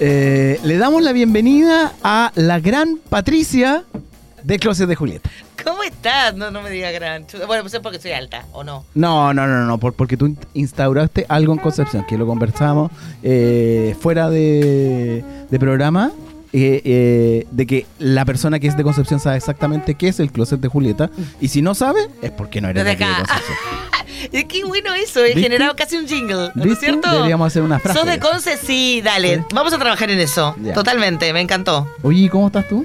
Eh, le damos la bienvenida a la gran Patricia de Closet de Julieta. ¿Cómo estás? No, no me digas gran. Bueno, pues es porque soy alta, ¿o no? No, no, no, no, porque tú instauraste algo en Concepción, que lo conversamos eh, fuera de, programa. Eh, eh, de que la persona que es de Concepción sabe exactamente qué es el closet de Julieta y si no sabe es porque no eres de, de Concepción. Es que bueno eso, he generado casi un jingle, ¿no es cierto? Deberíamos hacer una frase. ¿Sos de Conce? Sí, dale, vamos a trabajar en eso. Totalmente, me encantó. Oye, ¿cómo estás tú?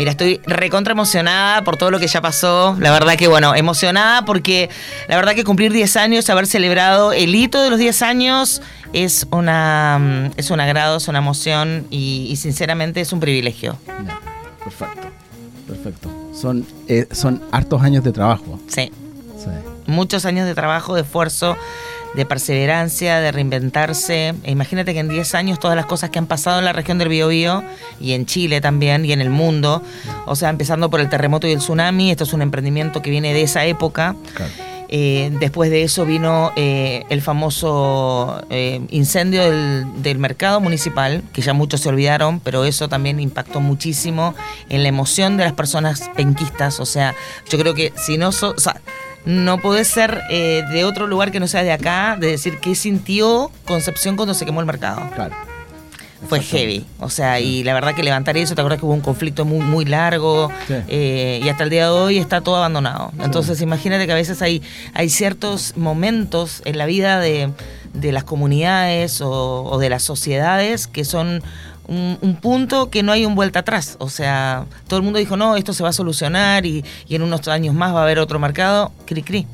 Mira, estoy recontra emocionada por todo lo que ya pasó. La verdad que, bueno, emocionada porque la verdad que cumplir 10 años, haber celebrado el hito de los 10 años, es, una, mm, es un agrado, es una emoción y, sinceramente es un privilegio. perfecto, perfecto. Son, eh, son hartos años de trabajo. Sí. sí. Muchos años de trabajo, de esfuerzo de perseverancia, de reinventarse. E imagínate que en 10 años todas las cosas que han pasado en la región del Biobío y en Chile también y en el mundo, o sea, empezando por el terremoto y el tsunami, esto es un emprendimiento que viene de esa época. Eh, después de eso vino eh, el famoso eh, incendio del, del, mercado municipal, que ya muchos se olvidaron, pero eso también impactó muchísimo en la emoción de las personas penquistas. O sea, yo creo que si no... So, no puede ser eh, de otro lugar que no sea de acá, de decir qué sintió Concepción cuando se quemó el mercado. Claro. Fue heavy, o sea, y la verdad que levantar eso, te acuerdas que hubo un conflicto muy, muy largo eh, y hasta el día de hoy está todo abandonado. Entonces imagínate que a veces hay, hay ciertos momentos en la vida de, las comunidades o de las sociedades que son un, punto que no hay un vuelta atrás. O sea, todo el mundo dijo, no, esto se va a solucionar y, en unos años más va a haber otro mercado. Cri, cri.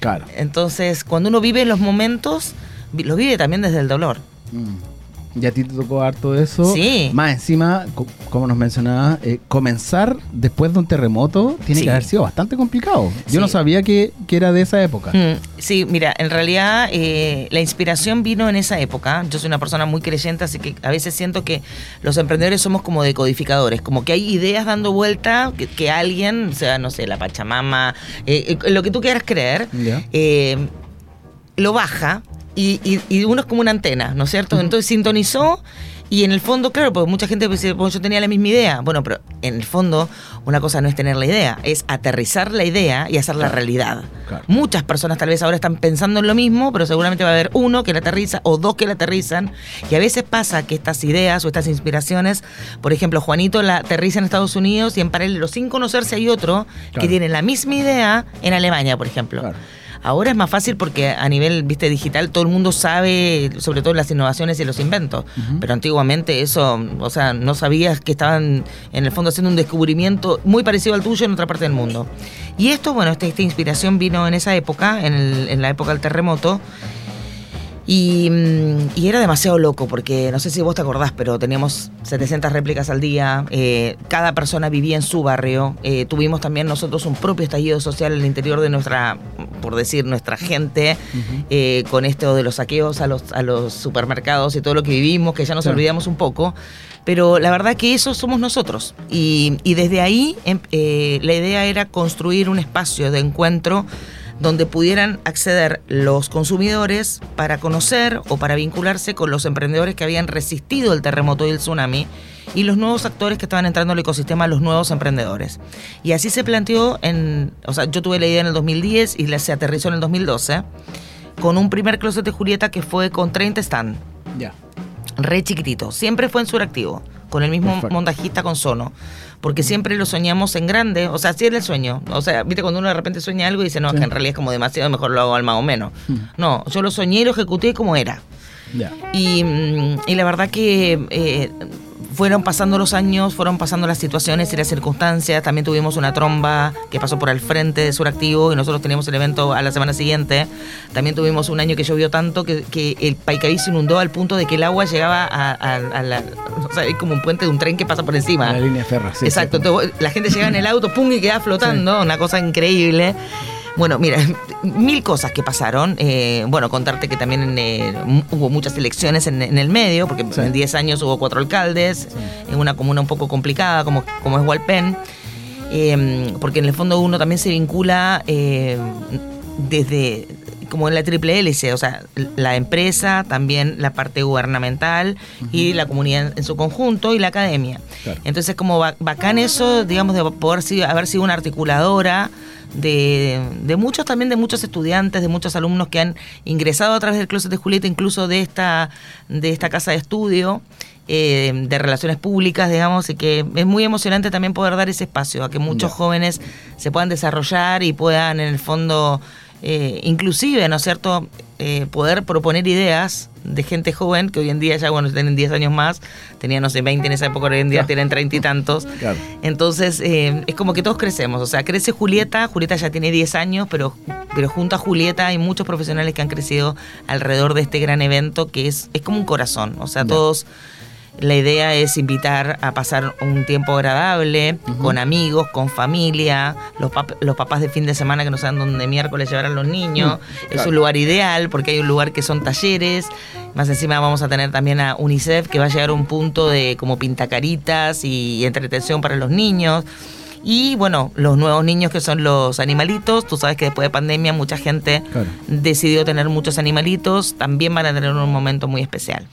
Claro. Entonces, cuando uno vive los momentos, lo vive también desde el dolor. Mm. Y a ti te tocó harto eso. Sí. Más encima, como nos mencionaba, eh, comenzar después de un terremoto tiene que haber sido bastante complicado. Yo no sabía que, era de esa época. Mm, sí, mira, en realidad eh, la inspiración vino en esa época. Yo soy una persona muy creyente, así que a veces siento que los emprendedores somos como decodificadores, como que hay ideas dando vuelta que, alguien, o sea, no sé, la Pachamama, eh, lo que tú quieras creer, lo baja y, uno es como una antena, ¿no es cierto? Entonces sintonizó y en el fondo, claro, porque mucha gente dice, pues yo tenía la misma idea. Bueno, pero en el fondo una cosa no es tener la idea, es aterrizar la idea y hacerla realidad. Muchas personas tal vez ahora están pensando en lo mismo, pero seguramente va a haber uno que la aterriza o dos que la aterrizan. Y a veces pasa que estas ideas o estas inspiraciones, por ejemplo, Juanito la aterriza en Estados Unidos y en paralelo, sin conocerse, hay otro que tiene la misma idea en Alemania, por ejemplo. Ahora es más fácil porque a nivel viste digital todo el mundo sabe sobre todo las innovaciones y los inventos, pero antiguamente eso, o sea, no sabías que estaban en el fondo haciendo un descubrimiento muy parecido al tuyo en otra parte del mundo. Y esto, bueno, esta, esta inspiración vino en esa época, en, en la época del terremoto. Mm, y, era demasiado loco porque no sé si vos te acordás, pero teníamos 700 réplicas al día, eh, cada persona vivía en su barrio, eh, tuvimos también nosotros un propio estallido social en el interior de nuestra, por decir, nuestra gente, eh, con esto de los saqueos a los, a los supermercados y todo lo que vivimos, que ya nos olvidamos un poco, pero la verdad que eso somos nosotros. Y, y desde ahí em, la idea era construir un espacio de encuentro donde pudieran acceder los consumidores para conocer o para vincularse con los emprendedores que habían resistido el terremoto y el tsunami y los nuevos actores que estaban entrando al ecosistema, los nuevos emprendedores. Y así se planteó en, o sea, yo tuve la idea en el 2010 y se aterrizó en el 2012 con un primer closet de Julieta que fue con 30 stand. Ya. Re chiquitito, siempre fue en suractivo, con el mismo montajista con Sono porque siempre lo soñamos en grande, o sea, así es el sueño. O sea, viste cuando uno de repente sueña algo y dice, no, que en realidad es como demasiado, mejor lo hago al más o menos. Hmm. No, yo lo soñé y lo ejecuté como era. Y, mm, y, la verdad que eh, fueron pasando los años, fueron pasando las situaciones y las circunstancias. También tuvimos una tromba que pasó por al frente de Suractivo y nosotros teníamos el evento a la semana siguiente. También tuvimos un año que llovió tanto que, que el Paicaí se inundó al punto de que el agua llegaba a, la. O sea, es como un puente de un tren que pasa por encima. La línea ferra, sí. Exacto. la gente llega en el auto, pum, y queda flotando. Una cosa increíble. Bueno, mira, mil cosas que pasaron. Eh, bueno, contarte que también eh, hubo muchas elecciones en, el medio, porque en 10 años hubo cuatro alcaldes, en una comuna un poco complicada como, como es Hualpén. Eh, porque en el fondo uno también se vincula desde como en la triple hélice, o sea, la empresa, también la parte gubernamental y la comunidad en su conjunto y la academia. Entonces, como bacán eso, digamos, de poder haber sido una articuladora de, de, muchos también, de muchos estudiantes, de muchos alumnos que han ingresado a través del Closet de Julieta, incluso de esta, de esta casa de estudio. Eh, de relaciones públicas, digamos, y que es muy emocionante también poder dar ese espacio a que muchos jóvenes se puedan desarrollar y puedan en el fondo eh, inclusive, ¿no es cierto?, eh, poder proponer ideas de gente joven que hoy en día ya, bueno, tienen 10 años más, tenían, no sé, 20 en esa época, hoy en día tienen 30 y tantos. Entonces, eh, es como que todos crecemos, o sea, crece Julieta, Julieta ya tiene 10 años, pero, pero junto a Julieta hay muchos profesionales que han crecido alrededor de este gran evento que es, es como un corazón, o sea, todos la idea es invitar a pasar un tiempo agradable con amigos, con familia, los, los, papás de fin de semana que no saben dónde miércoles llevar a los niños. Mm, es un lugar ideal porque hay un lugar que son talleres. Más encima vamos a tener también a UNICEF que va a llegar a un punto de como pintacaritas y entretención para los niños. Y bueno, los nuevos niños que son los animalitos, tú sabes que después de pandemia mucha gente decidió tener muchos animalitos, también van a tener un momento muy especial.